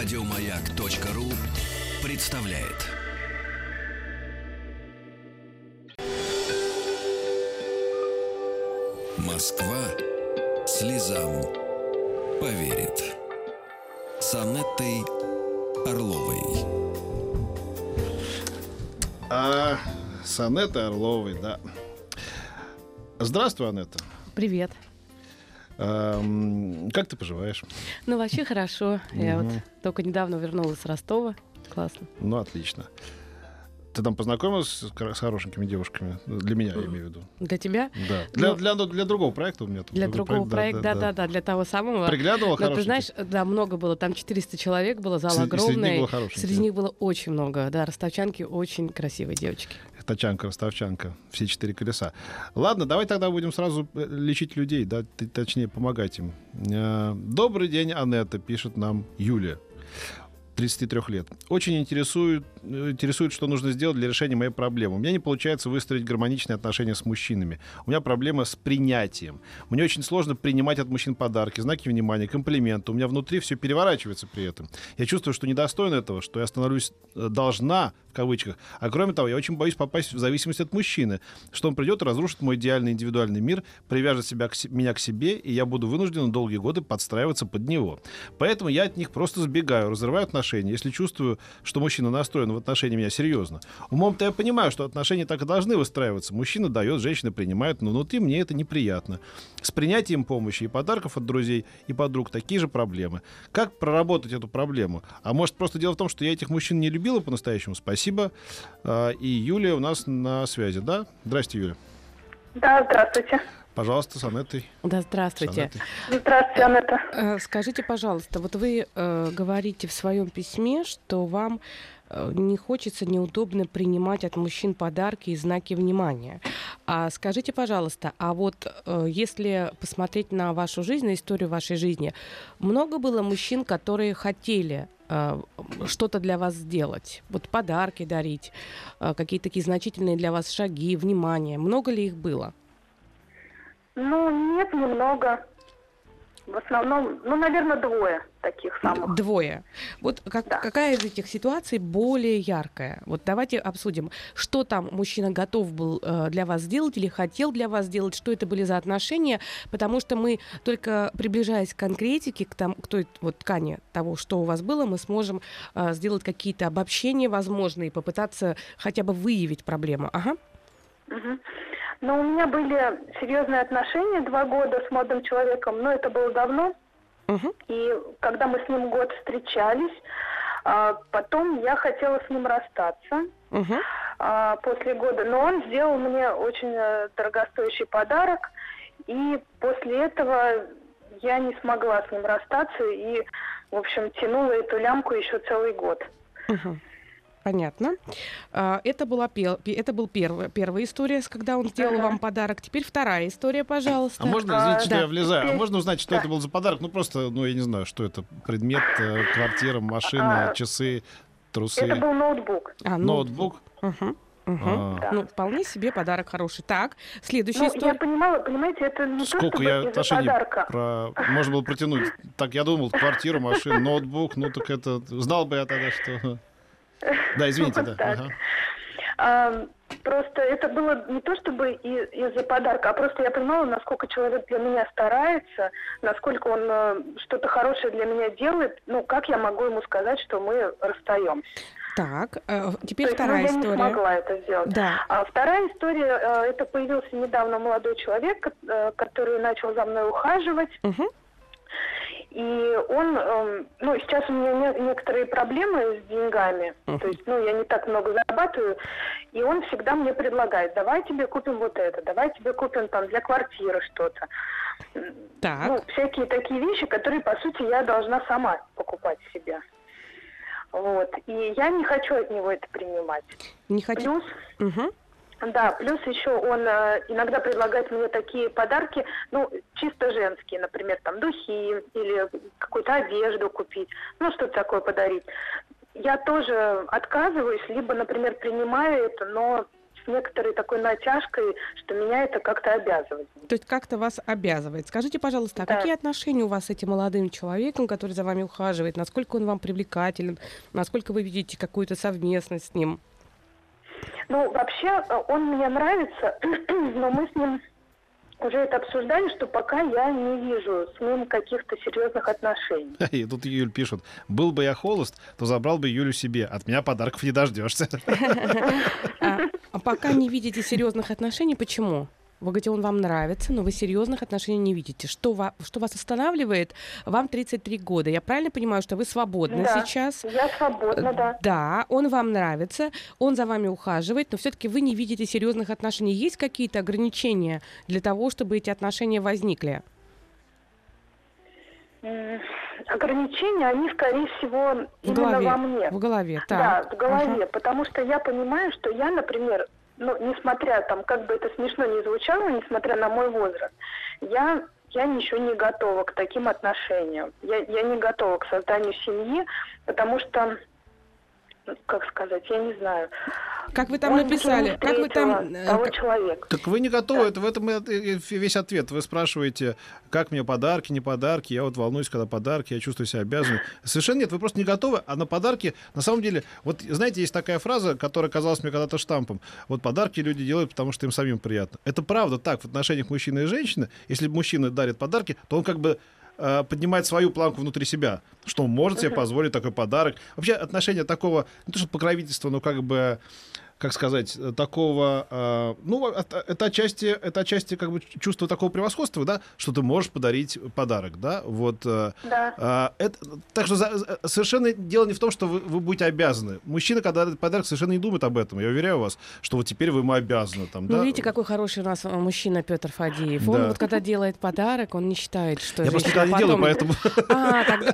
Радиомаяк.ру представляет. Москва слезам поверит. С Анеттой Орловой. А, с Анеттой Орловой, да. Здравствуй, Анетта. Привет. Эм, как ты поживаешь? Ну, вообще хорошо. Я вот только недавно вернулась с Ростова. Классно. Ну, отлично. Ты там познакомилась с, с хорошенькими девушками? Для меня, я имею в виду. Для тебя? Да. Для, Ну, для, для другого проекта у меня тут Для другого проект, проекта, да-да-да, для того самого. Приглядывала Но ты знаешь, да, много было. Там 400 человек было, зал Среди- среди них огромный. было Среди да? них было очень много. Да, ростовчанки очень красивые девочки. Тачанка, Ростовчанка, все четыре колеса. Ладно, давай тогда будем сразу э, лечить людей, да, точнее помогать им. Э, Добрый день, Анетта, пишет нам Юлия. 33 лет. Очень интересует, интересует, что нужно сделать для решения моей проблемы. У меня не получается выстроить гармоничные отношения с мужчинами. У меня проблема с принятием. Мне очень сложно принимать от мужчин подарки, знаки внимания, комплименты. У меня внутри все переворачивается при этом. Я чувствую, что недостойна этого, что я становлюсь э, должна, в кавычках. А кроме того, я очень боюсь попасть в зависимость от мужчины, что он придет и разрушит мой идеальный индивидуальный мир, привяжет себя к, меня к себе, и я буду вынужден долгие годы подстраиваться под него. Поэтому я от них просто сбегаю, разрываю отношения, если чувствую, что мужчина настроен в отношении меня серьезно. Умом-то я понимаю, что отношения так и должны выстраиваться. Мужчина дает, женщина принимает, но внутри мне это неприятно. С принятием помощи и подарков от друзей и подруг такие же проблемы. Как проработать эту проблему? А может, просто дело в том, что я этих мужчин не любила по-настоящему? Спасибо. А, И Юлия у нас на связи, да? Здрасте, Юля. Да, здравствуйте. Пожалуйста, с Анеттой. Да, С здравствуйте. Анеттой. Здравствуйте, Анетта. Э, Скажите, пожалуйста, вот вы э, говорите в своем письме, что вам э, не хочется, неудобно принимать от мужчин подарки и знаки внимания. А скажите, пожалуйста, а вот э, если посмотреть на вашу жизнь, на историю вашей жизни, много было мужчин, которые хотели э, что-то для вас сделать, вот подарки дарить, э, какие-то такие значительные для вас шаги, внимание. Много ли их было? Ну, нет, немного. В основном, ну, наверное, двое таких самых. Двое. Вот как- Да. какая из этих ситуаций более яркая? Вот давайте обсудим, что там мужчина готов был э, для вас сделать или хотел для вас сделать, что это были за отношения, потому что мы только приближаясь к конкретике, к, там, к той вот ткани того, что у вас было, мы сможем э, сделать какие-то обобщения возможные, попытаться хотя бы выявить проблему. Ага. Мгм. Но у меня были серьезные отношения два года с молодым человеком, но это было давно. Мгм. И когда мы с ним год встречались, а, потом я хотела с ним расстаться. А, после года. Но он сделал мне очень э, дорогостоящий подарок, и после этого я не смогла с ним расстаться и, в общем, тянула эту лямку еще целый год. Мгм. Понятно. А, Это, была это был первая, первая история, когда он сделал Ага. вам подарок. Теперь вторая история, пожалуйста. А можно, извините, что да. я влезаю, а можно узнать, что да. это был за подарок? Ну, просто, ну, я не знаю, что это. Предмет, э, квартира, машина, А, часы, трусы, Это был ноутбук. А, ноутбук. Мгм. А, Да. Ну, вполне себе подарок хороший. Так, следующая Ну, история. я понимала, понимаете, это не то, Сколько чтобы я из-за отношений подарка. про... можно было протянуть. Так, я думал, квартиру, машину, ноутбук, ну так это... Знал бы я тогда, что... Да, извините, да. Вот так. ага. А, просто это было не то чтобы из-за подарка, а просто я понимала, насколько человек для меня старается, насколько он э, что-то хорошее для меня делает. Ну, как я могу ему сказать, что мы расстаемся? Так, э, теперь То есть, ну, вторая я не история. смогла это сделать. Да. А вторая история, э, это появился недавно молодой человек, ко- который начал за мной ухаживать. Мгм. И он, эм, ну, сейчас у меня не- некоторые проблемы с деньгами, то есть, ну, я не так много зарабатываю, и он всегда мне предлагает, давай тебе купим вот это, давай тебе купим там для квартиры что-то. Так. Ну, всякие такие вещи, которые, по сути, я должна сама покупать себе. Вот. И я не хочу от него это принимать. Не хочу. Плюс Мгм. Да, плюс еще он э, иногда предлагает мне такие подарки, ну, чисто женские, например, там духи или какую-то одежду купить, ну, что-то такое подарить. Я тоже отказываюсь, либо, например, принимаю это, но с некоторой такой натяжкой, что меня это как-то обязывает. То есть как-то вас обязывает. Скажите, пожалуйста, а Да. какие отношения у вас с этим молодым человеком, который за вами ухаживает? Насколько он вам привлекателен? Насколько вы видите какую-то совместность с ним? Ну, вообще, э, он мне нравится, но мы с ним уже это обсуждали, что пока я не вижу с ним каких-то серьезных отношений. И тут Юль пишет, был бы я холост, то забрал бы Юлю себе. От меня подарков не дождешься. А, а пока не видите серьезных отношений, почему? Вы говорите, он вам нравится, но вы серьезных отношений не видите. Что, ва- что вас останавливает? Вам 33 года. Я правильно понимаю, что вы свободны Да. сейчас? Я свободна, да. Да, он вам нравится, он за вами ухаживает, но все-таки вы не видите серьезных отношений. Есть какие-то ограничения для того, чтобы эти отношения возникли? Ограничения, они, скорее всего, В именно голове. во мне. В голове, Да, так. в голове, потому что я понимаю, что я, например, ну, несмотря там, как бы это смешно не звучало, несмотря на мой возраст, я, я еще не готова к таким отношениям. Я, я не готова к созданию семьи, потому что, как сказать, я не знаю. Как вы там я написали? Как вы там... э, того как- человека. Так вы не готовы, это в этом весь ответ. Вы спрашиваете, как мне подарки, не подарки. Я вот волнуюсь, когда подарки, я чувствую себя обязанным. Совершенно нет, вы просто не готовы, а на подарки, на самом деле, вот знаете, есть такая фраза, которая казалась мне когда-то штампом. Вот подарки люди делают, потому что им самим приятно. Это правда так в отношениях мужчины и женщины. Если мужчина дарит подарки, то он как бы э, поднимает свою планку внутри себя, что он может себе позволить такой подарок. Вообще отношения такого, не то что покровительства, но как бы как сказать, э, такого, э, ну, это отчасти, это отчасти как бы чувство такого превосходства, да, что ты можешь подарить подарок, да, вот. э, Да. а, это, так что за- совершенно дело не в том, что вы, вы будете обязаны. Мужчина, когда дарит подарок, совершенно не думает об этом. Я уверяю вас, что вот теперь вы ему обязаны. Там, Ну, да? видите, какой хороший у нас э, мужчина Петр Фадеев. Он Да. вот когда делает подарок, он не считает, что Я просто никогда не делаю, поэтому... А, тогда,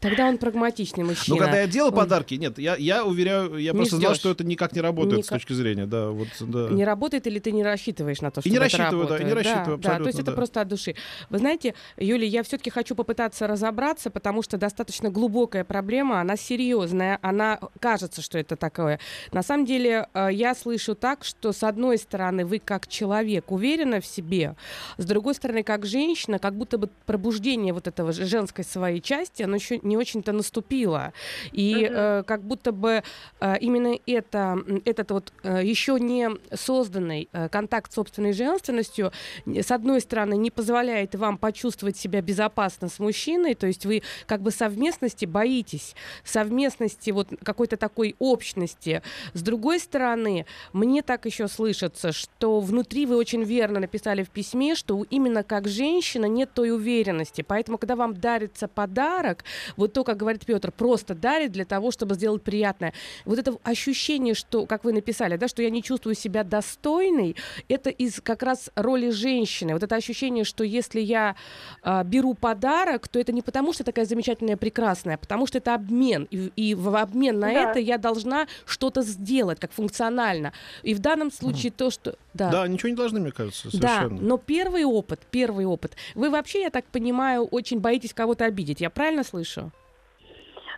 тогда, он прагматичный мужчина. Ну, когда я делал Он подарки, нет, я, я уверяю, я Не просто знал, что это никак не работает с Никак. точки зрения, да, вот, да. Не работает или ты не рассчитываешь на то, что не это рассчитываю, да, и не работает? рассчитываю, да, то есть абсолютно, это да. просто от души. Вы знаете, Юлия, я все-таки хочу попытаться разобраться, потому что достаточно глубокая проблема, она серьезная, она кажется, что это такое. На самом деле, э, я слышу так, что с одной стороны вы как человек уверены в себе, с другой стороны, как женщина, как будто бы пробуждение вот этого женской своей части, оно еще не очень-то наступило. И Мгм. э, как будто бы э, именно это, м, этот вот э, еще не созданный э, контакт с собственной женственностью, с одной стороны, не позволяет вам почувствовать себя безопасно с мужчиной, то есть вы как бы совместности боитесь, совместности вот какой-то такой общности. С другой стороны, мне так еще слышится, что внутри вы очень верно написали в письме, что именно как женщина нет той уверенности. Поэтому, когда вам дарится подарок, вот то, как говорит Петр, просто дарит для того, чтобы сделать приятное. Вот это ощущение, что, как вы написали, да, что я не чувствую себя достойной, это из как раз роли женщины. Вот это ощущение, что если я а, беру подарок, то это не потому, что такая замечательная, прекрасная, а потому что это обмен. И, и в обмен на Да. это я должна что-то сделать, как функционально. И в данном случае то, что... Да, ничего не должны, мне кажется, Да, совершенно. но первый опыт, первый опыт. Вы вообще, я так понимаю, очень боитесь кого-то обидеть. Я правильно слышу?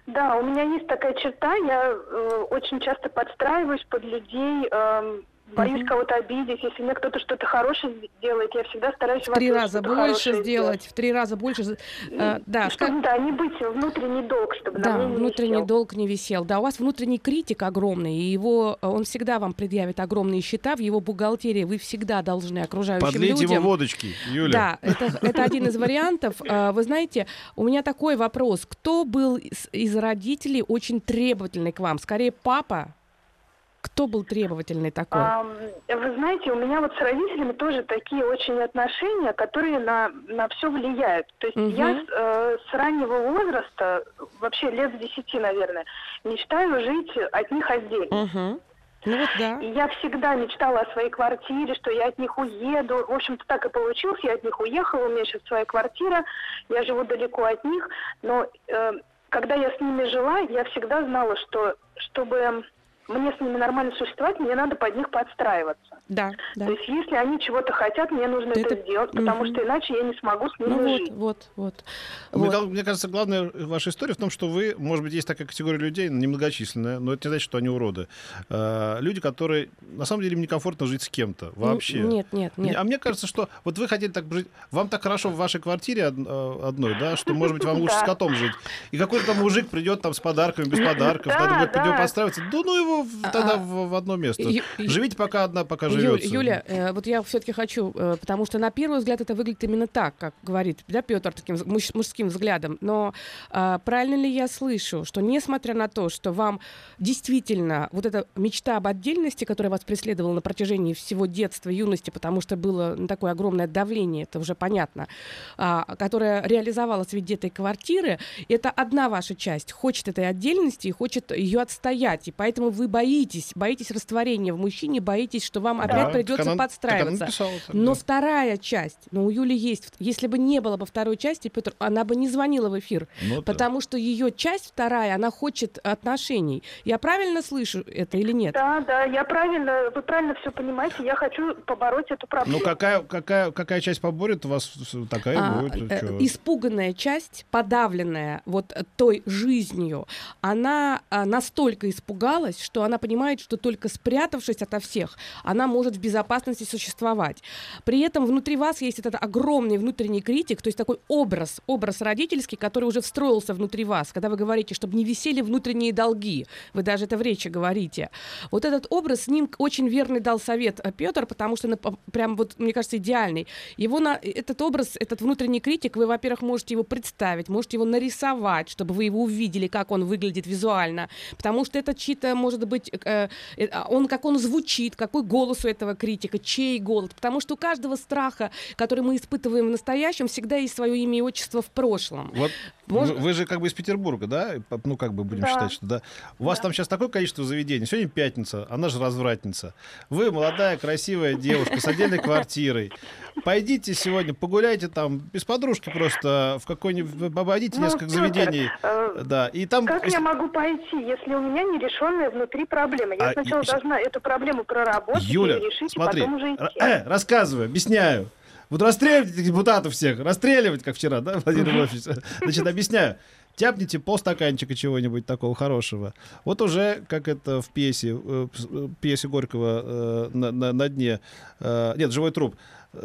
Да, у меня есть такая черта, я э, очень часто подстраиваюсь под людей, эм, боюсь кого-то обидеть. Если мне кто-то что-то хорошее делает, я всегда стараюсь В три раза больше хорошее сделать, в три раза больше. э, да, Чтобы, да, не быть внутренний долг, чтобы на Да, мне не внутренний висел. долг не висел. Да, у вас внутренний критик огромный, и его, э, он всегда вам предъявит огромные счета в его бухгалтерии. Вы всегда должны окружающим Подлейте людям... ему водочки, Юля. Да, это, это один из вариантов. А, Вы знаете, у меня такой вопрос. Кто был из, из родителей очень требовательный к вам? Скорее, папа? Кто был требовательный такой? Ам, Вы знаете, у меня вот с родителями тоже такие очень отношения, которые на, на все влияют. То есть Мгм. я с, э, с раннего возраста, вообще лет с 10, наверное, мечтаю жить от них отдельно. Мгм. Ну вот да. И я всегда мечтала о своей квартире, что я от них уеду. В общем-то, так и получилось. Я от них уехала, у меня сейчас своя квартира, я живу далеко от них. Но э, когда я с ними жила, я всегда знала, что чтобы мне с ними нормально существовать, мне надо под них подстраиваться. Да, да. То есть, если они чего-то хотят, мне нужно это, Это- сделать, потому Мгм. что иначе я не смогу с ними Ну жить. вот, вот. Мне, Вот. кал- мне кажется, главная ваша история в том, что вы, может быть, есть такая категория людей, немногочисленная, но это не значит, что они уроды. Э, люди, которые, на самом деле, им некомфортно жить с кем-то вообще. Н- Нет, нет, Мне- нет. А мне кажется, что вот вы хотели так жить, вам так хорошо в вашей квартире од- э, одной, да, что, может быть, вам лучше с котом жить. И какой-то там мужик придет там с подарками, без подарков, Да, надо будет под него подстраиваться. Да ну его в- тогда А, в, в одно место. Ю- Живите пока одна, пока Ю- живется. Юля, э, вот я все-таки хочу, э, потому что на первый взгляд это выглядит именно так, как говорит да, Петр таким муж- мужским взглядом. Но а, правильно ли я слышу, что несмотря на то, что вам действительно вот эта мечта об отдельности, которая вас преследовала на протяжении всего детства, юности, потому что было ну, такое огромное давление, это уже понятно, а, которое реализовалось в виде этой квартиры, это одна ваша часть хочет этой отдельности и хочет ее отстоять, и поэтому вы боитесь, боитесь растворения в мужчине, боитесь, что вам Да, опять так придется она- так она подстраиваться. написала так, Но да. вторая часть, но у Юли есть, если бы не было бы второй части, Петр, она бы не звонила в эфир, Ну да. потому что ее часть вторая, она хочет отношений. Я правильно слышу это или нет? Да, да, я правильно, вы правильно все понимаете, я хочу побороть эту проблему. Ну какая, какая, какая часть поборет, у вас такая А, будет. э, испуганная часть, подавленная вот той жизнью, она а, настолько испугалась, что она понимает, что только спрятавшись ото всех, она может в безопасности существовать. При этом внутри вас есть этот огромный внутренний критик, то есть такой образ, образ родительский, который уже встроился внутри вас, когда вы говорите, чтобы не висели внутренние долги. Вы даже это в речи говорите. Вот этот образ, с ним очень верный дал совет Петр, потому что прям вот, мне кажется, идеальный. Его на, этот образ, этот внутренний критик, вы, во-первых, можете его представить, можете его нарисовать, чтобы вы его увидели, как он выглядит визуально. Потому что это чьи-то, может быть, э, э, а он, как он звучит, какой голос у этого критика, чей голос. Потому что у каждого страха, который мы испытываем в настоящем, всегда есть свое имя и отчество в прошлом. Вот Можно- вы, вы же как бы из Петербурга, да? Ну, как бы будем Да. считать, что да. У вас там сейчас такое количество заведений. Сегодня пятница, она же развратница. Вы молодая, красивая девушка с отдельной квартирой. Пойдите сегодня, погуляйте там без подружки просто в какой-нибудь... Обойдите Ну, несколько Пётр, заведений. э, Да, и там... Как я могу пойти, если у меня нерешенная внутри проблема? Я А, сначала и- должна эту проблему проработать Юля, и решить, смотри, и потом уже идти. э, рассказываю, объясняю. Вот расстреливать этих депутатов всех, расстреливать, как вчера, да, Владимир Владимирович? Значит, объясняю. Тяпните полстаканчика чего-нибудь такого хорошего. Вот уже, как это в пьесе, э, э, пьесе Горького э, на, на- на дне, э, нет, «Живой труп»,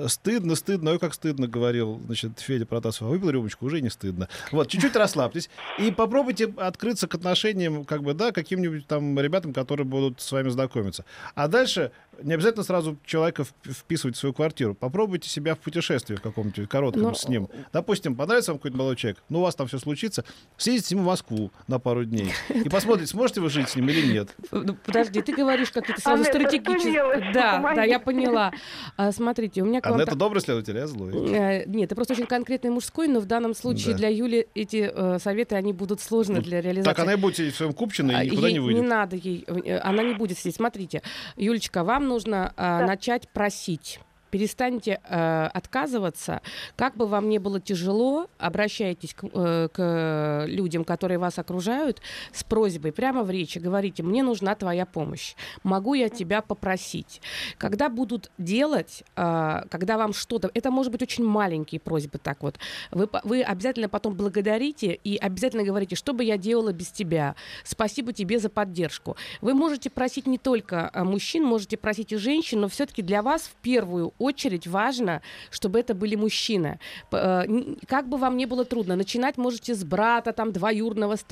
Стыдно, стыдно, ой, как стыдно, говорил, значит, Федя Протасов. А выпил рюмочку, уже не стыдно. Вот, чуть-чуть расслабьтесь и попробуйте открыться к отношениям, как бы, да, каким-нибудь там ребятам, которые будут с вами знакомиться. А дальше не обязательно сразу человека вп- вписывать в свою квартиру. Попробуйте себя в путешествии в каком-то коротком Но- с ним. Допустим, понравится вам какой-то молодой человек, ну, у вас там все случится, съездите с ним в Москву на пару дней и посмотрите, сможете вы жить с ним или нет. Ну, Подожди, ты говоришь как-то сразу что стратегически. Да, да, я поняла. А, смотрите, у меня к А вам это та- добрый следователь, я злой. Э, Нет, это просто очень конкретный мужской, но в данном случае Да. для Юли эти э, советы, они будут сложны Ну, для реализации. Так она и будет сидеть в своем купчино А, и никуда ей не выйдет. надо ей, э, она не будет сидеть. Смотрите, Юлечка, вам нужно э, начать просить. Перестаньте э, отказываться. Как бы вам ни было тяжело, обращайтесь к, э, к людям, которые вас окружают, с просьбой прямо в речи. Говорите, мне нужна твоя помощь. Могу я тебя попросить? Когда будут делать, э, когда вам что-то... Это может быть очень маленькие просьбы так вот. Вы, вы обязательно потом благодарите и обязательно говорите, что бы я делала без тебя. Спасибо тебе за поддержку. Вы можете просить не только а, мужчин, можете просить и женщин, но все-таки для вас в первую очередь важно, чтобы это были мужчины. Э, Как бы вам не было трудно, начинать можете с брата, там, двоюрного, с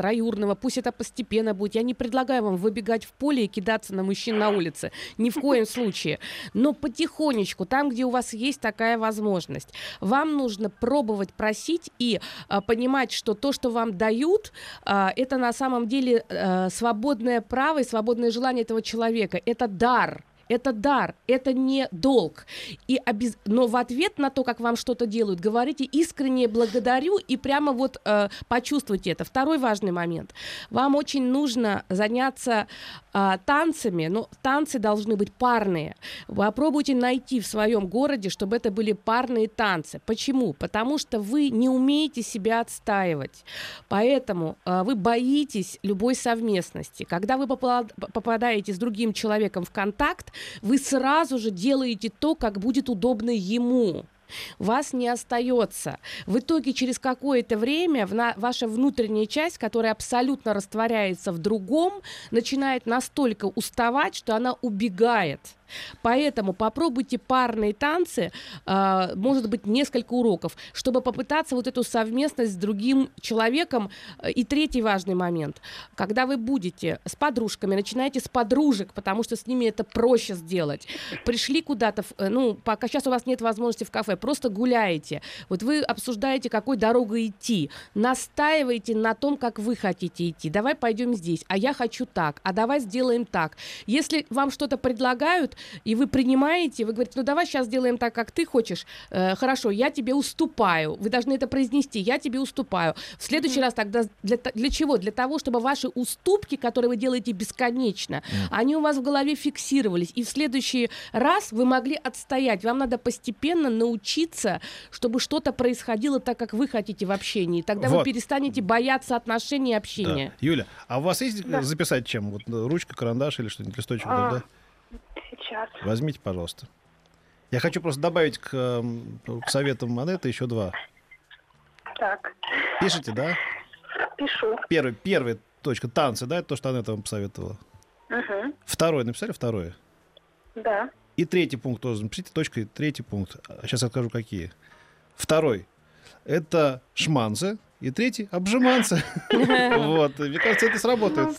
пусть это постепенно будет. Я не предлагаю вам выбегать в поле и кидаться на мужчин на улице. Ни в коем случае. Но потихонечку, там, где у вас есть такая возможность, вам нужно пробовать просить и а, понимать, что то, что вам дают, а, это на самом деле свободное право и свободное желание этого человека. Это дар. Это дар, это не долг. И обез... Но в ответ на то, как вам что-то делают, говорите искренне благодарю и прямо вот э, почувствуйте это. Второй важный момент. Вам очень нужно заняться э, танцами, но танцы должны быть парные. Попробуйте найти в своем городе, чтобы это были парные танцы. Почему? Потому что вы не умеете себя отстаивать. Поэтому э, вы боитесь любой совместности. Когда вы попадаете с другим человеком в контакт, вы сразу же делаете то, как будет удобно ему вас не остается. В итоге через какое-то время ваша внутренняя часть, которая абсолютно растворяется в другом, начинает настолько уставать, что она убегает. Поэтому попробуйте парные танцы, э, может быть, несколько уроков, чтобы попытаться вот эту совместность с другим человеком. И третий важный момент. Когда вы будете с подружками, начинайте с подружек, потому что с ними это проще сделать. Пришли куда-то, э, ну, пока сейчас у вас нет возможности в кафе, просто гуляете. Вот вы обсуждаете, какой дорогой идти. Настаивайте на том, как вы хотите идти. Давай пойдем здесь, а я хочу так, а давай сделаем так. Если вам что-то предлагают, и вы принимаете, вы говорите, ну давай сейчас сделаем так, как ты хочешь, э, хорошо, я тебе уступаю, вы должны это произнести, я тебе уступаю. В следующий mm-hmm. раз тогда для, для чего? Для того, чтобы ваши уступки, которые вы делаете бесконечно, mm-hmm. они у вас в голове фиксировались, и в следующий раз вы могли отстоять. Вам надо постепенно научиться, чтобы что-то происходило так, как вы хотите в общении. Тогда вот. вы перестанете бояться отношений и общения. Да. Юля, а у вас есть да. записать чем? Вот ручка, карандаш или что-нибудь, листочек? А, да? Сейчас. Возьмите, пожалуйста. Я хочу просто добавить к, эм, к советам монеты еще два. Так. Пишите, да? Пишу. Первый, первый точка, танцы, да, это то, что Анетта вам посоветовала? Угу. Второй, написали второе? Да. И третий пункт тоже напишите, точка и третий пункт. Сейчас я скажу, какие. Второй. Это шманцы, и третий — обжиманцы. Вот. Мне кажется, это сработает.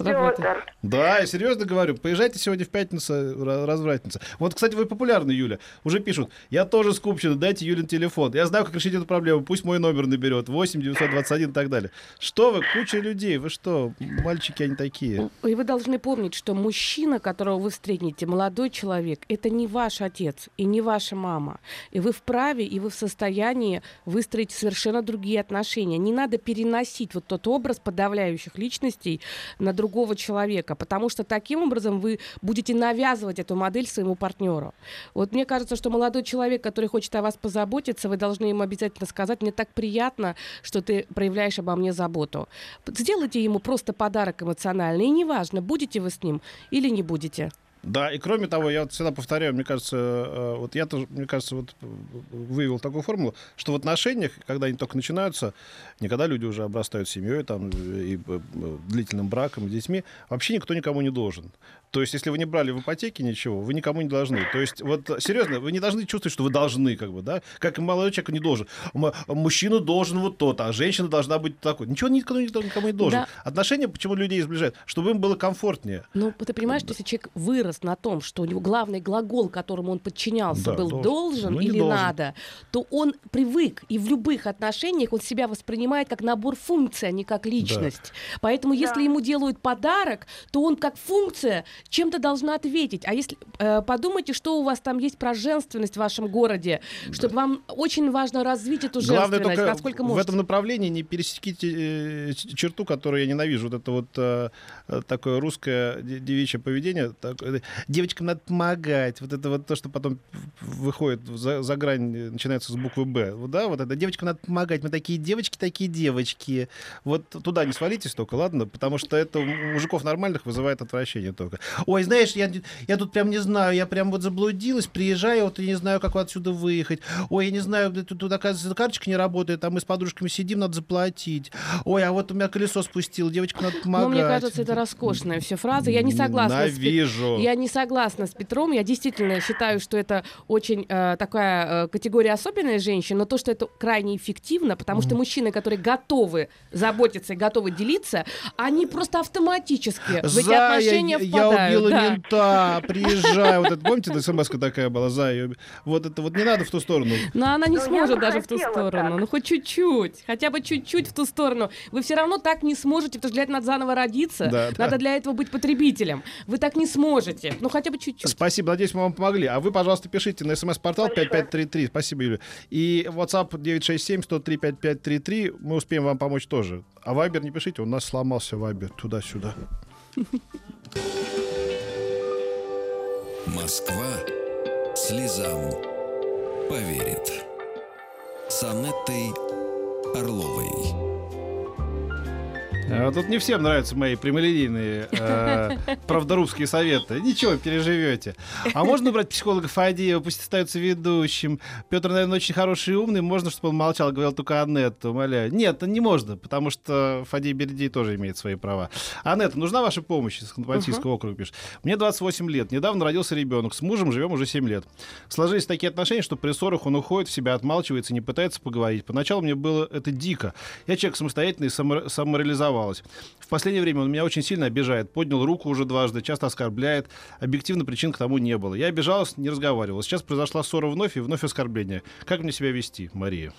Да, я серьезно говорю. Поезжайте сегодня в пятницу, развратница. Вот, кстати, вы популярны, Юля. Уже пишут. Я тоже скупщина, дайте Юлин телефон. Я знаю, как решить эту проблему. Пусть мой номер наберет. 8 921 и так далее. Что вы, куча людей. Вы что, мальчики, они такие. И вы должны помнить, что мужчина, которого вы встретите, молодой человек, это не ваш отец и не ваша мама. И вы вправе, и вы в состоянии выстроить совершенно другие отношения. Не надо надо переносить вот тот образ подавляющих личностей на другого человека, потому что таким образом вы будете навязывать эту модель своему партнеру. Вот мне кажется, что молодой человек, который хочет о вас позаботиться, вы должны ему обязательно сказать, мне так приятно, что ты проявляешь обо мне заботу. Сделайте ему просто подарок эмоциональный, и неважно, будете вы с ним или не будете. Да, и кроме того, я вот всегда повторяю, мне кажется, э, вот я тоже, мне кажется, вот вывел такую формулу, что в отношениях, когда они только начинаются, никогда люди уже обрастают семьей, там, и э, длительным браком, детьми, вообще никто никому не должен. То есть, если вы не брали в ипотеке ничего, вы никому не должны. То есть, вот серьезно, вы не должны чувствовать, что вы должны, как бы, да? Как и молодой человек не должен. Мужчина должен вот то-то, а женщина должна быть такой. Ничего никому, никому не должен. Да. Отношения почему людей сближают? Чтобы им было комфортнее. Ну, ты понимаешь, что если человек вырос на том, что у него главный глагол, которому он подчинялся, да, был должен, должен ну, или должен. надо, то он привык, и в любых отношениях он себя воспринимает как набор функций, а не как личность. Да. Поэтому, да. если ему делают подарок, то он как функция чем-то должна ответить. А если э, подумайте, что у вас там есть про женственность в вашем городе, чтобы вам очень важно развить эту женственность, Главное только насколько можете. в этом направлении не пересеките э, черту, которую я ненавижу. Вот это вот э, такое русское девичье поведение. Так, девочкам надо помогать. Вот это вот то, что потом выходит за, за грань, начинается с буквы Б. Вот, да, вот это девочкам надо помогать. Мы такие девочки, такие девочки. Вот туда не свалитесь только, ладно? Потому что это у мужиков нормальных вызывает отвращение только. Ой, знаешь, я, я тут прям не знаю, я прям вот заблудилась, приезжаю, вот я не знаю, как отсюда выехать. Ой, я не знаю, тут, тут оказывается, карточка не работает, а мы с подружками сидим, надо заплатить. Ой, а вот у меня колесо спустило, девочка, надо помогать. Ну, мне кажется, это роскошная все фраза. Я не согласна. Ненавижу. С, я не согласна с Петром. Я действительно считаю, что это очень э, такая э, категория особенная женщин, но то, что это крайне эффективно, потому что мужчины, которые готовы заботиться и готовы делиться, они просто автоматически в эти отношения впадают убила да. мента, приезжай. Вот это, помните, смс такая была, за ее. Вот это вот не надо в ту сторону. Но она не Но сможет даже в ту сторону. Так. Ну хоть чуть-чуть, хотя бы чуть-чуть в ту сторону. Вы все равно так не сможете, потому что для этого надо заново родиться. Да, надо да. для этого быть потребителем. Вы так не сможете. Поймете. Ну, хотя бы чуть-чуть. Спасибо, надеюсь, мы вам помогли. А вы, пожалуйста, пишите на смс-портал Большое. 5533. Спасибо, Юля. И WhatsApp 967-103-5533. Мы успеем вам помочь тоже. А Вайбер не пишите, у нас сломался Вайбер. Туда-сюда. Москва слезам поверит. С Анеттой Орловой. А тут не всем нравятся мои прямолинейные э, правдорусские советы. Ничего, переживете. А можно брать психолога Фадеева, пусть остается ведущим. Петр, наверное, очень хороший и умный. Можно, чтобы он молчал, говорил только Анетта, умоляю. Нет, не можно, потому что Фадей Бердей тоже имеет свои права. Анетта, нужна ваша помощь из Ханты-Мансийского округа, пишет. Мне 28 лет. Недавно родился ребенок. С мужем живем уже 7 лет. Сложились такие отношения, что при ссорах он уходит в себя, отмалчивается, не пытается поговорить. Поначалу мне было это дико. Я человек самостоятельный, само- самореализовалась. В последнее время он меня очень сильно обижает. Поднял руку уже дважды, часто оскорбляет. Объективно причин к тому не было. Я обижалась, не разговаривала. Сейчас произошла ссора вновь и вновь оскорбление. Как мне себя вести, Мария?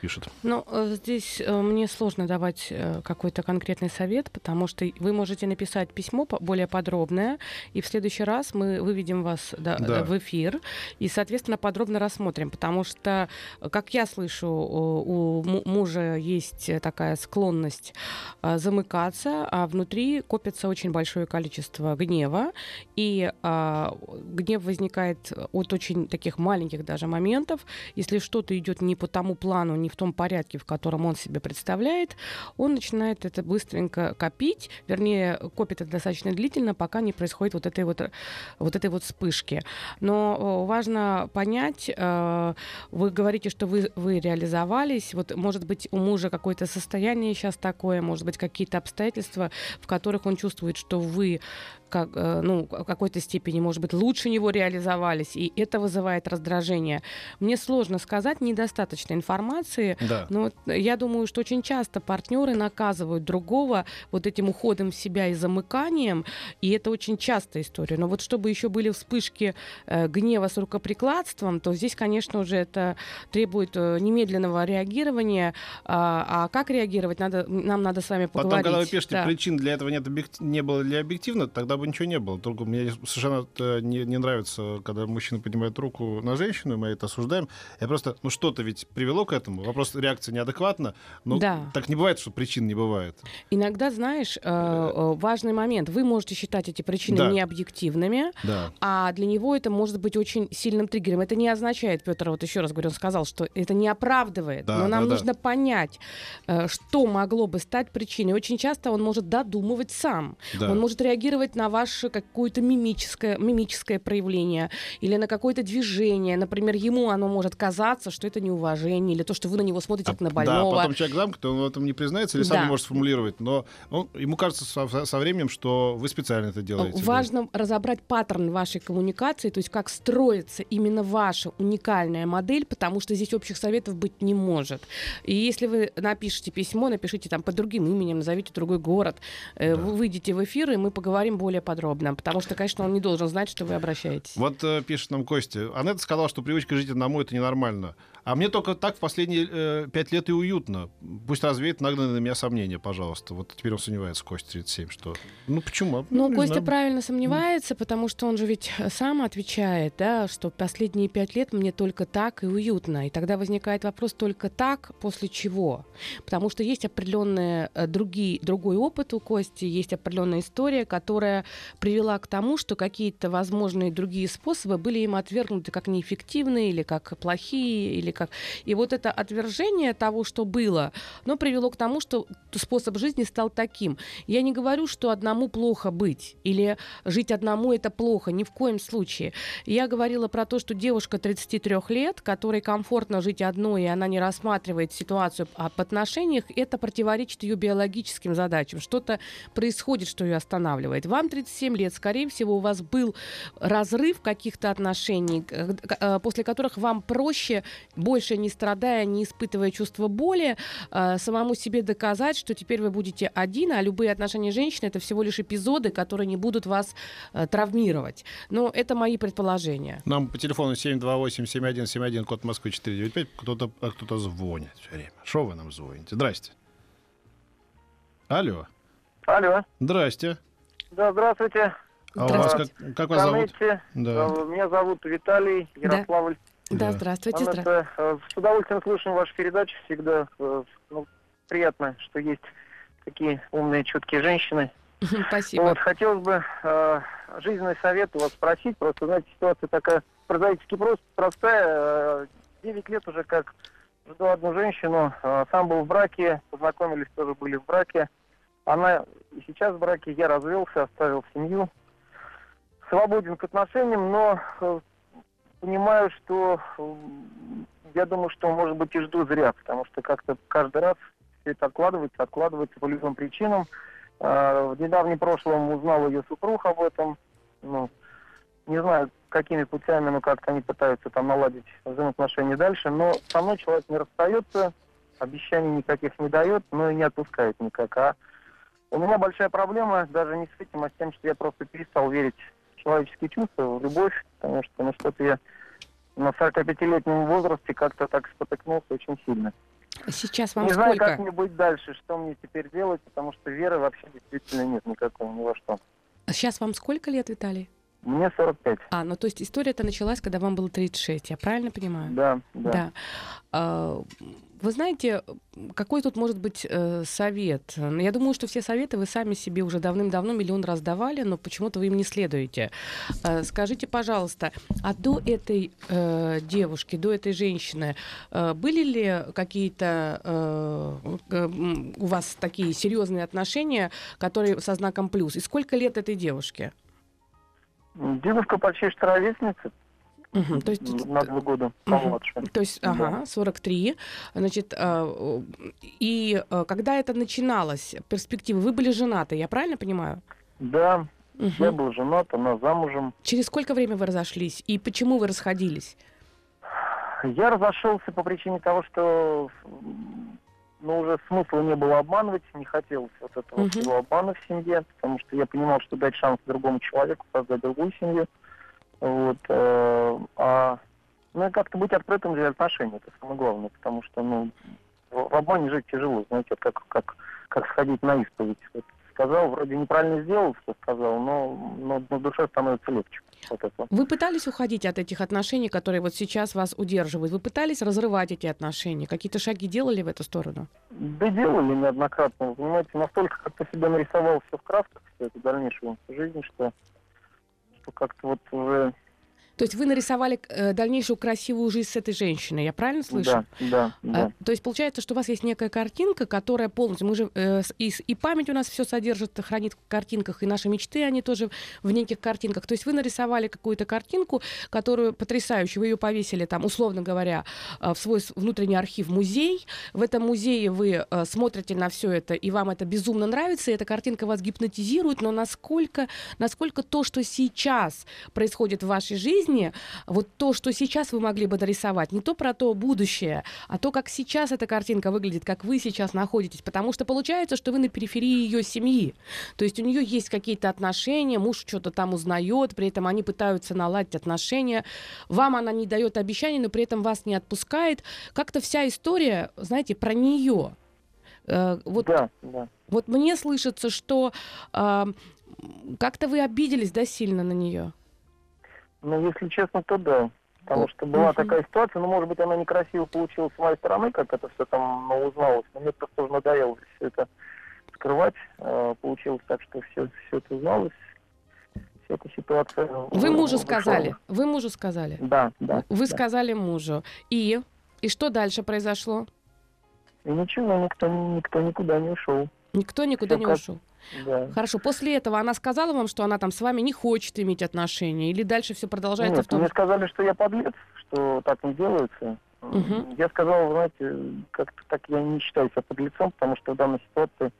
Пишет. Ну, э, здесь э, мне сложно давать э, какой-то конкретный совет, потому что вы можете написать письмо более подробное, и в следующий раз мы выведем вас да, Да. в эфир и, соответственно, подробно рассмотрим, потому что, как я слышу, у у му- мужа есть такая склонность замыкаться, а внутри копится очень большое количество гнева, и а, гнев возникает от очень таких маленьких даже моментов. Если что-то идет не по тому плану, не в том порядке, в котором он себе представляет, он начинает это быстренько копить, вернее, копит это достаточно длительно, пока не происходит вот этой вот, вот этой вот вспышки. Но э, важно понять, э, вы говорите, что вы, вы реализовались, вот может быть у мужа какое-то состояние сейчас такое, может быть какие-то обстоятельства, в которых он чувствует, что вы как, э, ну, в какой-то степени, может быть, лучше него реализовались, и это вызывает раздражение. Мне сложно сказать, недостаточно информации, Да. но я думаю, что очень часто партнеры наказывают другого вот этим уходом в себя и замыканием, и это очень частая история. Но вот чтобы еще были вспышки э, гнева с рукоприкладством, то здесь, конечно, уже это требует э, немедленного реагирования. А, а как реагировать, надо, нам надо с вами Потом, поговорить. когда вы пишете, Да. причин для этого нет объек- не было ли объективно, тогда бы ничего не было. Только мне совершенно это не, не нравится, когда мужчина поднимает руку на женщину, мы это осуждаем. Я просто, ну что-то ведь привело к этому. Вопрос реакции неадекватна. Но Да. так не бывает, что причин не бывает. Иногда, знаешь, э, э, важный момент. Вы можете считать эти причины Да. необъективными, Да. а для него это может быть очень сильным триггером. Это не означает, Петр, вот еще раз говорю, он сказал, что это не оправдывает. Да, но нам да, да. нужно понять, э, что могло бы стать причиной. Очень часто он может додумывать сам. Да. Он может реагировать на ваше какое-то мимическое, мимическое проявление или на какое-то движение. Например, ему оно может казаться, что это неуважение, или то, что вы на него смотрите как на Да, больного. потом человек замкнутый, он в этом не признается или сам Да. не может сформулировать. Но он- ему кажется со, со временем, что вы специально это делаете. Важно разобрать паттерн вашей коммуникации, то есть как строится именно ваша уникальная модель, потому что здесь общих советов быть не может. И если вы напишите письмо, напишите там под другим именем, назовите другой город, э, вы выйдете в эфир, и мы поговорим более подробно, потому что, конечно, он не должен знать, что вы обращаетесь. Вот э, пишет нам Костя. Анетта сказала, что привычка жить одному это ненормально. А мне только так в последние э, пять лет и уютно. Пусть развеет нагнанные на меня сомнения, пожалуйста. Вот теперь он сомневается, Костя 37, что... Ну почему? Ну, не Костя знаю. правильно сомневается, потому что он же ведь сам отвечает, да, что последние пять лет мне только так и уютно. И тогда возникает вопрос только так, после чего? Потому что есть определенные э, другие, другой опыт у Кости, есть определенная история, которая привела к тому, что какие-то возможные другие способы были им отвергнуты как неэффективные или как плохие, или как... И вот это отвержение того, что было, оно привело к тому, что способ жизни стал таким. Я не говорю, что одному плохо быть или жить одному это плохо, ни в коем случае. Я говорила про то, что девушка 33 лет, которой комфортно жить одной, и она не рассматривает ситуацию об отношениях, это противоречит ее биологическим задачам. Что-то происходит, что ее останавливает. Вам 37 лет, скорее всего, у вас был разрыв каких-то отношений, э, э, после которых вам проще, больше не страдая, не испытывая чувство боли, э, самому себе доказать, что теперь вы будете один, а любые отношения женщины это всего лишь эпизоды, которые не будут вас травмировать. Но это мои предположения. Нам по телефону 728-7171, код Москвы 495, кто-то а кто-то звонит все время. Что вы нам звоните? Здрасте. Алло. Алло. Здрасте. Да, здравствуйте. А у вас как, как вас зовут? Да. Э, Меня зовут Виталий Ярославль. Да, Да. здравствуйте, Анна, здравствуйте. э, С удовольствием слушаем вашу передачу. Всегда э, ну, приятно, что есть такие умные, чуткие женщины. Спасибо. Вот, хотелось бы э, жизненный совет у вас спросить. Просто, знаете, ситуация такая прозаически прост, простая. Девять лет уже как жду одну женщину. Сам был в браке, познакомились, тоже были в браке. Она сейчас в браке, я развелся, оставил семью. Свободен к отношениям, но э, понимаю, что э, я думаю, что, может быть, и жду зря, потому что как-то каждый раз все это откладывается, откладывается по любым причинам. А, В недавнем прошлом узнал ее супруг об этом. Ну, не знаю, какими путями, но как-то они пытаются там наладить взаимоотношения дальше. Но со мной человек не расстается, обещаний никаких не дает, но и не отпускает никак. А у меня большая проблема даже не с этим, а с тем, что я просто перестал верить в человеческие чувства, в любовь, потому что ну, что-то я на 45-летнем возрасте как-то так спотыкнулся очень сильно. Сейчас вам Не знаю, сколько? как мне быть дальше, что мне теперь делать, потому что веры вообще действительно нет никакой, ни во что. Сейчас вам сколько лет, Виталий? Мне 45. А, ну то есть история-то началась, когда вам было 36, я правильно понимаю? Да, да. Да. А, Вы знаете, какой тут может быть э, совет? Я думаю, что все советы вы сами себе уже давным-давно миллион раз давали, но почему-то вы им не следуете. Э, Скажите, пожалуйста, а до этой э, девушки, до этой женщины, э, были ли какие-то э, э, у вас такие серьезные отношения, которые со знаком плюс? И сколько лет этой девушке? Девушка почти что ровесница, Мгм, То есть на два года помладше. То есть, Да. ага, 43. Значит, а, и а, когда это начиналось, перспективы, вы были женаты, я правильно понимаю? Да, Мгм. я был женат, она замужем. Через сколько времени вы разошлись? И почему вы расходились? Я разошелся по причине того, что ну, уже смысла не было обманывать, не хотелось вот этого Мгм. всего обмана в семье, потому что я понимал, что дать шанс другому человеку, создать другую семью. Вот, э, а ну, и как-то быть открытым для отношений, это самое главное, потому что, ну, в, в обмане жить тяжело, знаете, вот как, как, как сходить на исповедь. Вот сказал, вроде неправильно сделал, что сказал, но, но на душе становится легче. Вот это. Вы пытались уходить от этих отношений, которые вот сейчас вас удерживают? Вы пытались разрывать эти отношения? Какие-то шаги делали в эту сторону? Да делали неоднократно. Вы Понимаете, настолько как-то себе нарисовал все в красках, всю эту дальнейшую жизнь, что, как-то вот уже... То есть вы нарисовали э, дальнейшую красивую жизнь с этой женщиной, я правильно слышу? Да, да, да. А, то есть получается, что у вас есть некая картинка, которая полностью, мы же э, и, и память у нас все содержит, хранит в картинках, и наши мечты, они тоже в неких картинках. То есть вы нарисовали какую-то картинку, которую потрясающую, вы ее повесили там, условно говоря, э, в свой внутренний архив музей. В этом музее вы э, смотрите на все это, и вам это безумно нравится, и эта картинка вас гипнотизирует, но насколько, насколько то, что сейчас происходит в вашей жизни, вот то, что сейчас вы могли бы дорисовать, не то про то будущее, а то, как сейчас эта картинка выглядит, как вы сейчас находитесь. Потому что получается, что вы на периферии ее семьи. То есть у нее есть какие-то отношения, муж что-то там узнает, при этом они пытаются наладить отношения. Вам она не дает обещаний, но при этом вас не отпускает. Как-то вся история, знаете, про нее. Э, Вот Да, да. вот мне слышится, что а, как-то вы обиделись, да, сильно на нее. Ну, если честно, то да. Потому что была Мгм. такая ситуация, ну, может быть, она некрасиво получилась с моей стороны, как это все там ну, узналось, но мне просто уже надоело все это скрывать. Э, Получилось так, что все, все это узналось, вся эта ситуация. Вы мужу вышла. сказали. Вы мужу сказали. Да, да. Вы да. сказали мужу. И? И что дальше произошло? И ничего, никто, никто никуда не ушел. Никто никуда Всё не как- ушел. Да. Хорошо. После этого она сказала вам, что она там с вами не хочет иметь отношения? Или дальше все продолжается Нет, в том мне сказали, что я подлец, что так не делается. Мгм. Я сказал, знаете, как-то так я не считаю себя подлецом, потому что в данной ситуации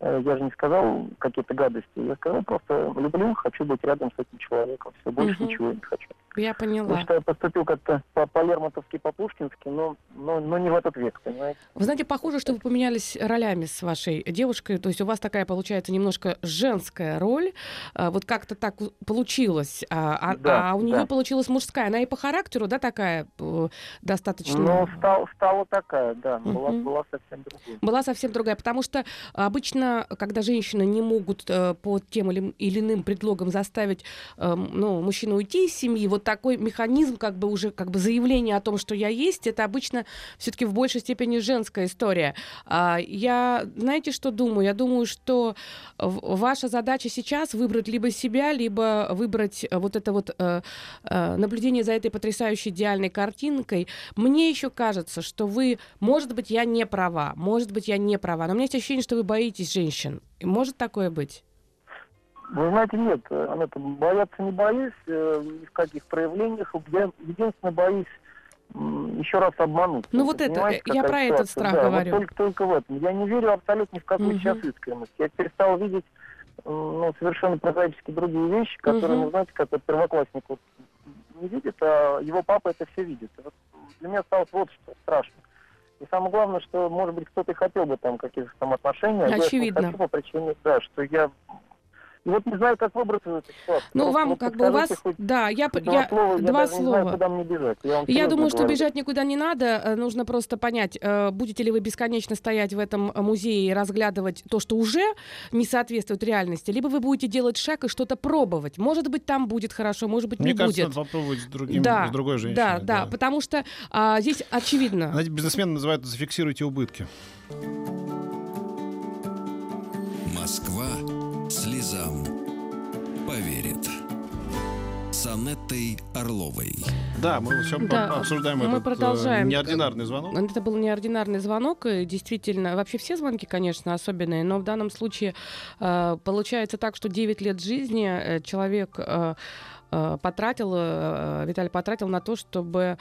э, я же не сказал какие-то гадости. Я сказал просто люблю, хочу быть рядом с этим человеком. Все, больше Мгм. ничего не хочу. Я поняла. Потому что я поступил как-то по, по Лермонтовски, по Пушкински, но, но, но не в этот век, понимаете? Вы знаете, похоже, что вы поменялись ролями с вашей девушкой. То есть у вас такая получается немножко женская роль. А, вот как-то так получилось. А, а, Да, а у нее да. получилась мужская. Она и по характеру, да, такая э, достаточно. Ну, стал, стала такая, да, была, Мгм. была совсем другой. была совсем другая, потому что обычно, когда женщины не могут э, по тем или, или иным предлогам заставить эм, ну, мужчину уйти из семьи, вот такой механизм, как бы уже как бы заявление о том, что я есть, это обычно все-таки в большей степени женская история. А, я, знаете, что думаю? Я думаю, что ваша задача сейчас выбрать либо себя, либо выбрать э, вот это вот э, э, наблюдение за этой потрясающей идеальной картинкой. Мне еще кажется, что вы, может быть, я не права, может быть, я не права, но у меня есть ощущение, что вы боитесь женщин. Может такое быть? Вы знаете, нет, э, Анетта, бояться не боюсь, э, ни в каких проявлениях. Я единственное боюсь еще раз обмануть. Ну вот это, я про этот ситуация? страх Да, вот говорю. только, только в этом. Я не верю абсолютно ни в какую Мгм. сейчас искренность. Я перестал видеть ну, совершенно прозаически другие вещи, которые, Мгм. ну, знаете, как вот первоклассник вот не видит, а его папа это все видит. Вот для меня стало вот что страшно. И самое главное, что, может быть, кто-то и хотел бы там каких-то там отношений, а я не Очевидно. хочу по причине, да, что я и вот не знаю, как выбраться из этой ситуации. Ну, вам вот как бы у вас... Да, я... Два я... слова, я два даже не знаю, слова. куда мне бежать. Я, Я думаю, что говорю. бежать никуда не надо. Э, Нужно просто понять, э, будете ли вы бесконечно стоять в этом э, музее и разглядывать то, что уже не соответствует реальности, либо вы будете делать шаг и что-то пробовать. Может быть, там будет хорошо, может быть, Мне не кажется, будет. надо попробовать с, другим, да, с другой женщиной. да, да, потому что а, здесь очевидно. Знаете, бизнесмены называют «зафиксируйте убытки». Москва слезам поверит. С Анеттой Орловой. Да, мы сейчас Да, обсуждаем мы этот э, продолжаем. неординарный звонок. Это был неординарный звонок, и действительно, вообще все звонки, конечно, особенные, но в данном случае э, получается так, что 9 лет жизни э, человек потратил, Виталий потратил на то, чтобы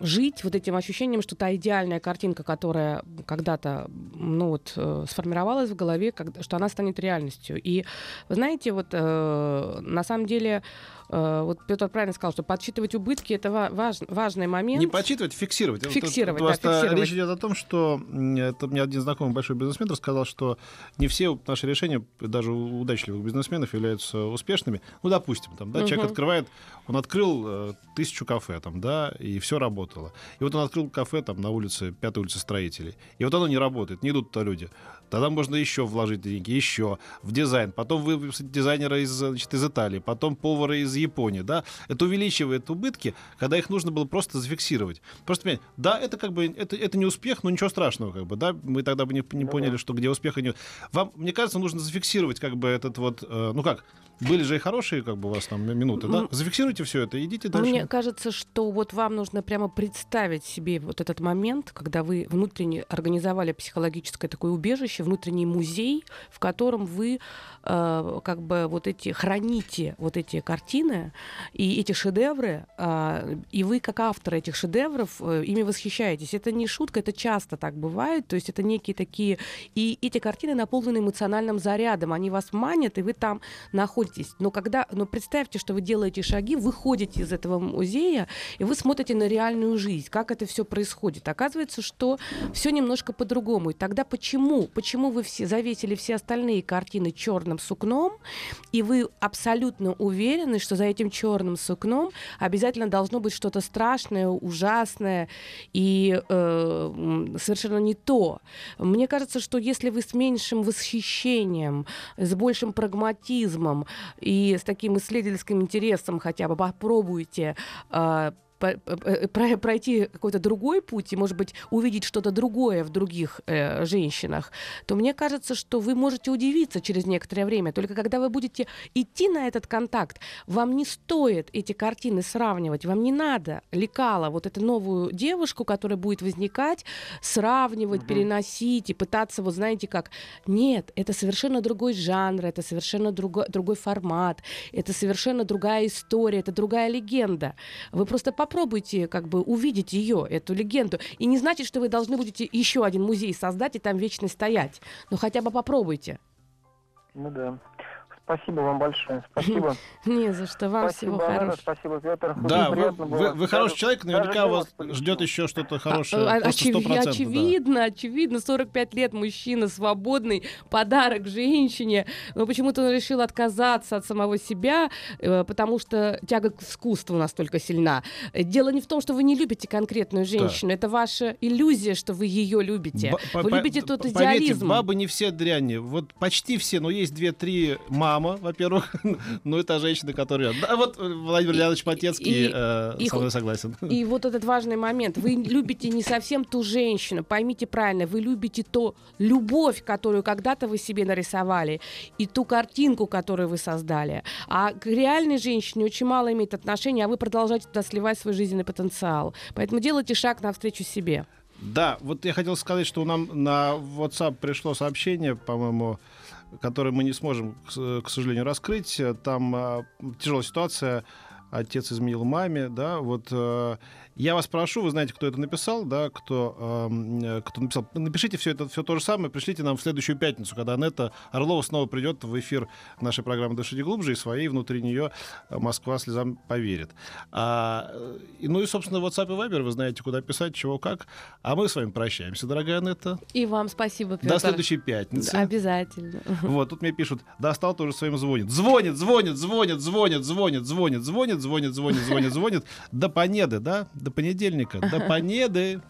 жить вот этим ощущением, что та идеальная картинка, которая когда-то ну вот, э, сформировалась в голове, когда, что она станет реальностью. И вы знаете, вот э, на самом деле, вот Петр правильно сказал, что подсчитывать убытки это ва- важ- важный момент. Не подсчитывать, фиксировать. Фиксировать, тут да, фиксировать. Речь идет о том, что это мне один знакомый большой бизнесмен рассказал, что не все наши решения, даже у удачливых бизнесменов, являются успешными. Ну, допустим, там, да, Мгм. человек открывает, он открыл э, тысячу кафе, там, да, и все работало. И вот он открыл кафе там на улице, пятой улице строителей. И вот оно не работает, не идут туда люди. Тогда можно еще вложить деньги, еще в дизайн. Потом выпустить дизайнера из, значит, из Италии, потом повара из Японии. Да? Это увеличивает убытки, когда их нужно было просто зафиксировать. Просто понять, да, это как бы это, это не успех, но ничего страшного, как бы, да, мы тогда бы не, не Ну поняли, да. что где успех и не. Вам, мне кажется, нужно зафиксировать как бы этот вот, э, ну как, были же и хорошие, как бы у вас там минуты, да? М. Зафиксируйте все это, идите дальше. Мне кажется, что вот вам нужно прямо представить себе вот этот момент, когда вы внутренне организовали психологическое такое убежище, внутренний музей, в котором вы э, как бы вот эти храните вот эти картины и эти шедевры, э, и вы как автор этих шедевров э, ими восхищаетесь. Это не шутка, это часто так бывает, то есть это некие такие и эти картины наполнены эмоциональным зарядом, они вас манят, и вы там находитесь. Но когда, но представьте, что вы делаете шаги, выходите из этого музея, и вы смотрите на реальную жизнь, как это все происходит. Оказывается, что все немножко по-другому. И тогда почему? Почему вы все завесили все остальные картины черным сукном, и вы абсолютно уверены, что за этим черным сукном обязательно должно быть что-то страшное, ужасное и э, совершенно не то. Мне кажется, что если вы с меньшим восхищением, с большим прагматизмом и с таким исследовательским интересом хотя бы попробуете э, про- пройти какой-то другой путь и, может быть, увидеть что-то другое в других э, женщинах, то мне кажется, что вы можете удивиться через некоторое время. Только когда вы будете идти на этот контакт, вам не стоит эти картины сравнивать, вам не надо лекала вот эту новую девушку, которая будет возникать, сравнивать, Мгм. переносить и пытаться, вот знаете как, нет, это совершенно другой жанр, это совершенно друго- другой формат, это совершенно другая история, это другая легенда. Вы просто попробуйте как бы увидеть ее, эту легенду. И не значит, что вы должны будете еще один музей создать и там вечно стоять. Но хотя бы попробуйте. Ну да. Спасибо вам большое. Спасибо. Не за что. Вам спасибо, всего хорошего. Спасибо, Петр. Да, вы, вы- вы хороший Даже- человек, наверняка даже вас ждет еще что-то А, хорошее. а, просто очеви- 100%, да. очевидно, очевидно, 45 лет мужчина свободный, подарок женщине, но почему-то он решил отказаться от самого себя, э, потому что тяга к искусству настолько сильна. Дело не в том, что вы не любите конкретную женщину, это ваша иллюзия, что вы ее любите. По- Вы любите тот поверьте, идеализм. бабы не все дряни. Вот почти все, но есть две-три мама, во-первых. ну, это женщина, которая... Да, вот э, Владимир Леонидович Потецкий И- э, и со мной согласен. И вот этот важный момент. Вы любите не совсем ту женщину, поймите правильно, вы любите ту любовь, которую когда-то вы себе нарисовали, и ту картинку, которую вы создали. А к реальной женщине очень мало имеет отношения, а вы продолжаете туда сливать свой жизненный потенциал. Поэтому делайте шаг навстречу себе. Да, вот я хотел сказать, что нам на WhatsApp пришло сообщение, по-моему, которое мы не сможем, к сожалению, раскрыть. Там а, тяжелая ситуация. Отец изменил маме, да, вот э, я вас прошу, вы знаете, кто это написал, да, кто, э, кто написал, напишите все это, все то же самое, пришлите нам в следующую пятницу, когда Анетта Орлова снова придет в эфир нашей программы «Дышите глубже» и своей внутри нее Москва слезам поверит. А, э, ну и, собственно, WhatsApp и Viber, вы знаете, куда писать, чего, как. А мы с вами прощаемся, дорогая Анетта. И вам спасибо, Петр. До следующей пятницы. Обязательно. Вот, тут мне пишут, достал тоже своим звонит. Звонит, звонит, звонит, звонит, звонит, звонит, звонит, звонит, звонит, звонит, звонит. До понеды, да? До понедельника. До понеды.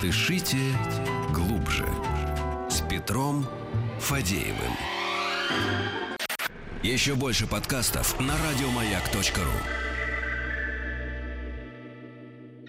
Дышите глубже. С Петром Фадеевым. Еще больше подкастов на радиомаяк.ру.